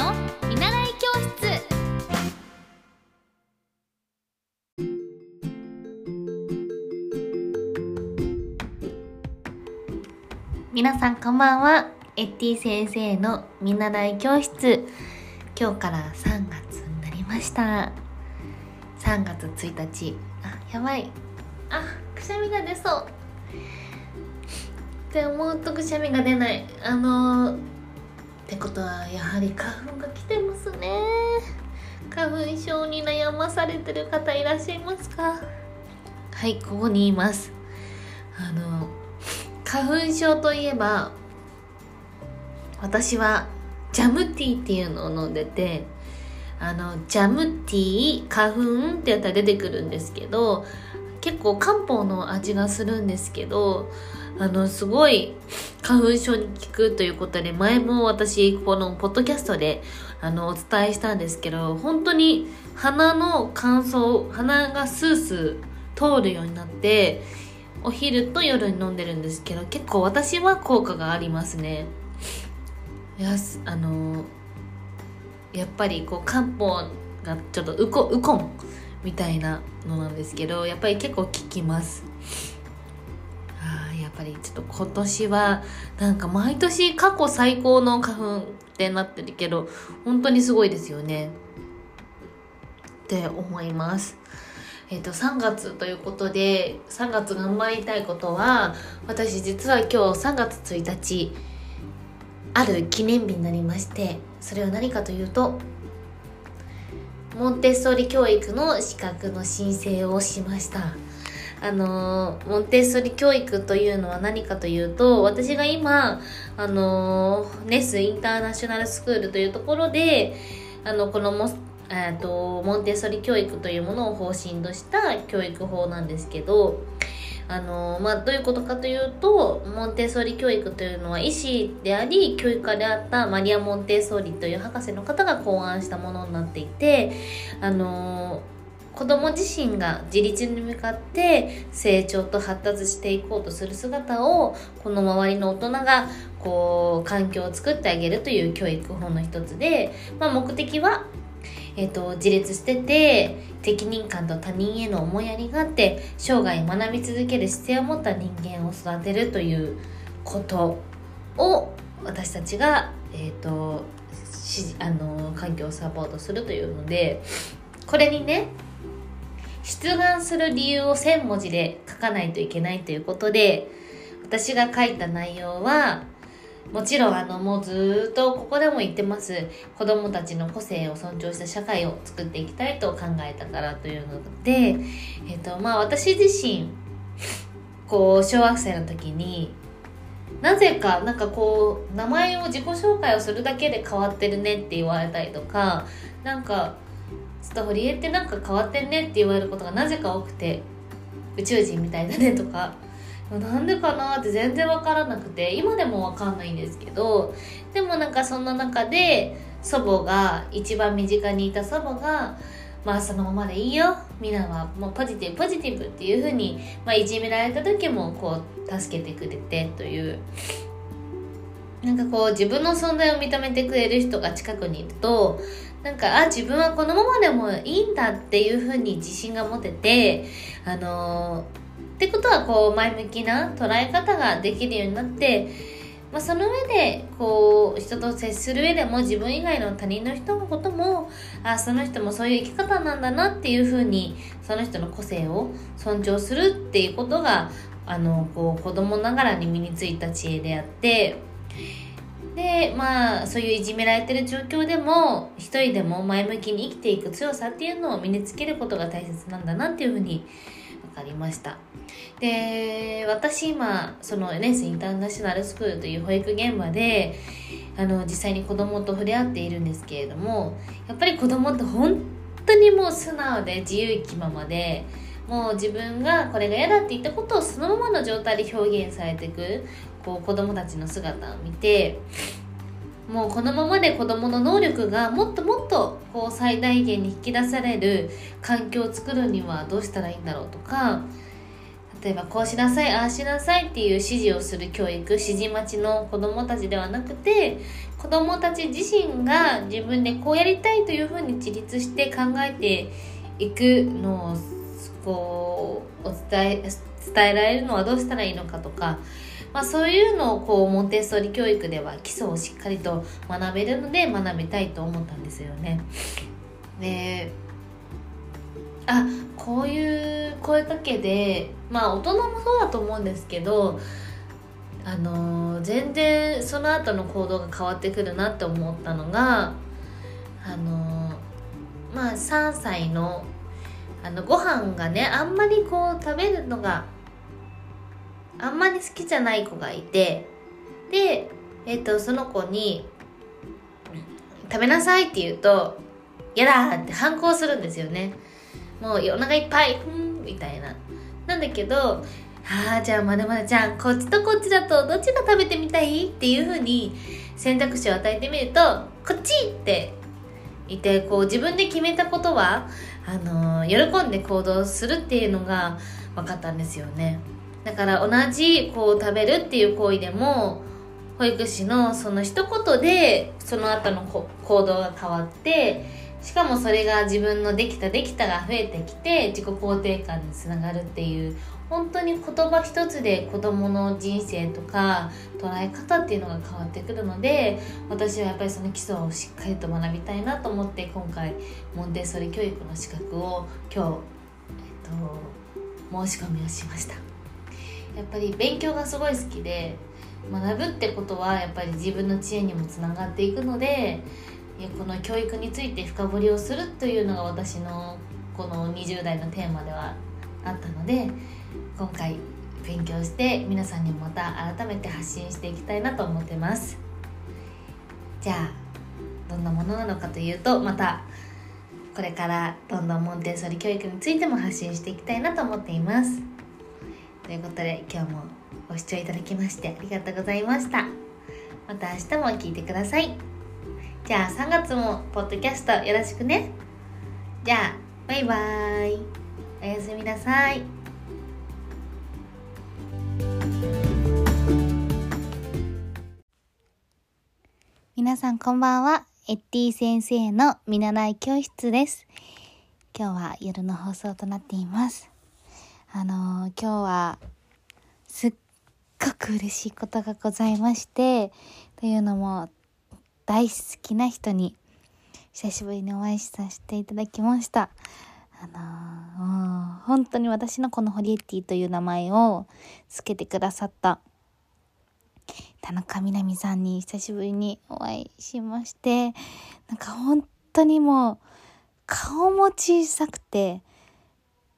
の見習い教室。皆さんこんばんは。エッティ先生の見習い教室。今日から3月になりました。3月1日。あやばい。あくしゃみが出そう。って思うとくしゃみが出ない。あのー、ってことはやはり花粉が来てますね。花粉症に悩まされてる方いらっしゃいますか？はいここにいます。あの花粉症といえば私はジャムティーっていうのを飲んでてあのジャムティー花粉ってやったら出てくるんですけど結構漢方の味がするんですけどあのすごい花粉症に効くということで前も私このポッドキャストであのお伝えしたんですけど本当に鼻の乾燥鼻がスースー通るようになってお昼と夜に飲んでるんですけど結構私は効果がありますね。やあのやっぱりこう漢方がちょっとウコウコンみたいなのなんですけどやっぱり結構効きます。っぱりちょっと今年はなんか毎年過去最高の花粉ってなってるけど本当にすごいですよね。って思います。えっ、ー、と3月ということで3月頑張りたいことは私実は今日3月1日ある記念日になりましてそれは何かというとモンテッソーリ教育の資格の申請をしました。あのモンテッソリ教育というのは何かというと私が今あのネスインターナショナルスクールというところであのこのモえーとモンテッソリ教育というものを方針とした教育法なんですけどあのまあ、どういうことかというとモンテッソーリ教育というのは医師であり教育家であったマリア・モンテッソーリという博士の方が考案したものになっていてあの子供自身が自立に向かって成長と発達していこうとする姿をこの周りの大人がこう環境を作ってあげるという教育法の一つで、まあ、目的はえーと、自立してて責任感と他人への思いやりがあって生涯学び続ける姿勢を持った人間を育てるということを私たちが、えーと、しあの環境をサポートするというのでこれにね出願する理由を1000文字で書かないといけないということで私が書いた内容はもちろんあのもうずっとここでも言ってます。子供たちの個性を尊重した社会を作っていきたいと考えたからというので、えっ、とまあ私自身こう小学生の時になぜかなんかこう名前を自己紹介をするだけで変わってるねって言われたりとかなんかちょっと堀江ってなんか変わってんねって言われることがなぜか多くて宇宙人みたいだねとか。なんでかなって全然わからなくて今でもわかんないんですけどでもなんかそんな中で祖母が一番身近にいた祖母がまあそのままでいいよみんなはもうポジティブポジティブっていうふうに、まあ、いじめられた時もこう助けてくれてという。なんかこう自分の存在を認めてくれる人が近くにいるとなんかあ自分はこのままでもいいんだっていうふうに自信が持ててあのーってことはこう前向きな捉え方ができるようになって、まあ、その上でこう人と接する上でも自分以外の他人の人のこともあその人もそういう生き方なんだなっていうふうにその人の個性を尊重するっていうことがあのこう子供ながらに身についた知恵であってでまあそういういじめられてる状況でも一人でも前向きに生きていく強さっていうのを身につけることが大切なんだなっていうふうに分かりました。で私今そのレースインターナショナルスクールという保育現場であの実際に子供と触れ合っているんですけれどもやっぱり子供って本当にもう素直で自由気ままでもう自分がこれが嫌だって言ったことをそのままの状態で表現されていくこう子供たちの姿を見てもうこのままで子どもの能力がもっともっとこう最大限に引き出される環境を作るにはどうしたらいいんだろうとか例えばこうしなさいああしなさいっていう指示をする教育指示待ちの子どもたちではなくて子どもたち自身が自分でこうやりたいというふうに自立して考えていくのをこうお伝え伝えられるのはどうしたらいいのかとか、まあ、そういうのをこうモンテッソーリ教育では基礎をしっかりと学べるので学びたいと思ったんですよね。であこういう声かけでまあ大人もそうだと思うんですけどあの全然その後の行動が変わってくるなって思ったのがあのまあ3歳のあのご飯がねあんまりこう食べるのがあんまり好きじゃない子がいてで、えっ、ー、とその子に「食べなさい」って言うと「やだ!」って反抗するんですよねもうお腹いっぱいうんみたいななんだけどああじゃあまだまだちゃんこっちとこっちだとどっちが食べてみたい？っていうふうに選択肢を与えてみるとこっちっていてこう自分で決めたことはあのー、喜んで行動するっていうのが分かったんですよね。だから同じこう食べるっていう行為でも保育士のその一言でその後の行動が変わってしかもそれが自分のできたできたが増えてきて自己肯定感につながるっていう本当に言葉一つで子供の人生とか捉え方っていうのが変わってくるので私はやっぱりその基礎をしっかりと学びたいなと思って今回モンテッソリ教育の資格を今日、えっと、申し込みをしました。やっぱり勉強がすごい好きで学ぶってことはやっぱり自分の知恵にもつながっていくのでこの教育について深掘りをするというのが私のこの20代のテーマではあったので今回勉強して皆さんにまた改めて発信していきたいなと思ってます。じゃあどんなものなのかというとまたこれからどんどんモンテッソリ教育についても発信していきたいなと思っています。ということで今日もご視聴いただきましてありがとうございました。また明日も聞いてください。じゃあ3月もポッドキャストよろしくねじゃあバイバーイおやすみなさい皆さんこんばんは。エッティ先生の見習い教室です。今日は夜の放送となっています。あのー、今日はすっごく嬉しいことがございまして、というのも大好きな人に久しぶりにお会いさせていただきました。あのー、本当に私のこのホリエッティという名前を付けてくださった田中みな実さんに久しぶりにお会いしまして、なんか本当にもう、顔も小さくて、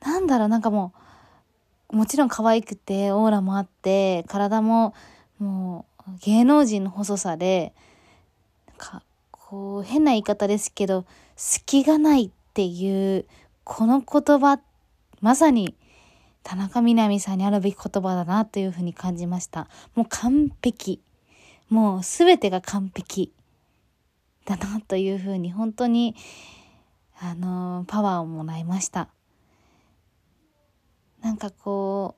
なんだろう、なんかもう、もちろん可愛くて、オーラもあって、体ももう芸能人の細さで、かこう変な言い方ですけど、隙がないっていう、この言葉、まさに田中みな実さんにあるべき言葉だなというふうに感じました。もう完璧。もうすべてが完璧だなというふうに本当にあのパワーをもらいました。なんかこ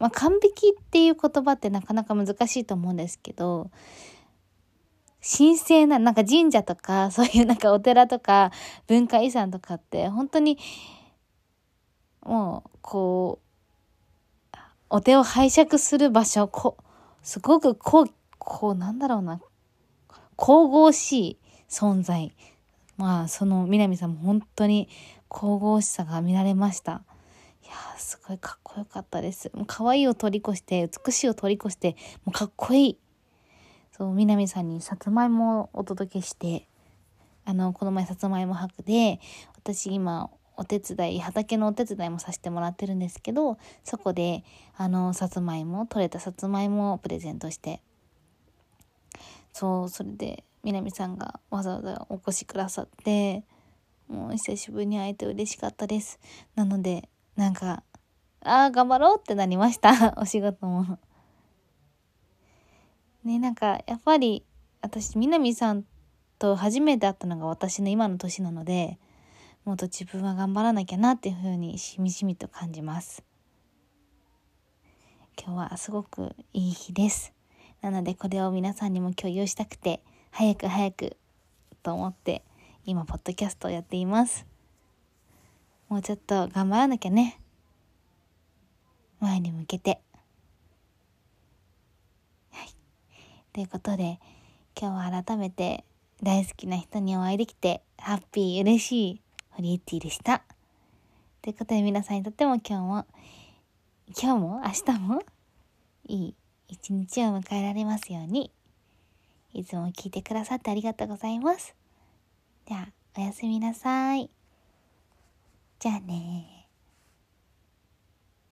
う、まあ、完璧っていう言葉ってなかなか難しいと思うんですけど、神聖な、なんか神社とか、そういうなんかお寺とか文化遺産とかって本当にもうこうお手を拝借する場所、こすごくこう、こう、なんだろうな、神々しい存在。まあ、その南さんも本当に神々しさが見られました。いやすごいかっこよかったです。もう可愛いを通り越して、美しいを通り越して、もうかっこいい。そう、南さんにさつまいもをお届けして、あの、この前さつまいも博で、私今、お手伝い畑のお手伝いもさせてもらってるんですけどそこであのさつまいも取れたさつまいもをプレゼントして。そうそれで南さんがわざわざお越しくださってもう久しぶりに会えて嬉しかったです。なのでなんかああ頑張ろうってなりました。お仕事も。ねなんかやっぱり私南さんと初めて会ったのが私の今の年なのでもっと自分は頑張らなきゃなっていうふうにしみじみと感じます。今日はすごくいい日です。なのでこれを皆さんにも共有したくて早く早くと思って今ポッドキャストをやっています。もうちょっと頑張らなきゃね。前に向けてはいということで今日は改めて大好きな人にお会いできてハッピー嬉しいホリエッティでしたということで皆さんにとっても今日も今日も明日もいい一日を迎えられますようにいつも聞いてくださってありがとうございます。じゃあ、おやすみなさい。じゃあね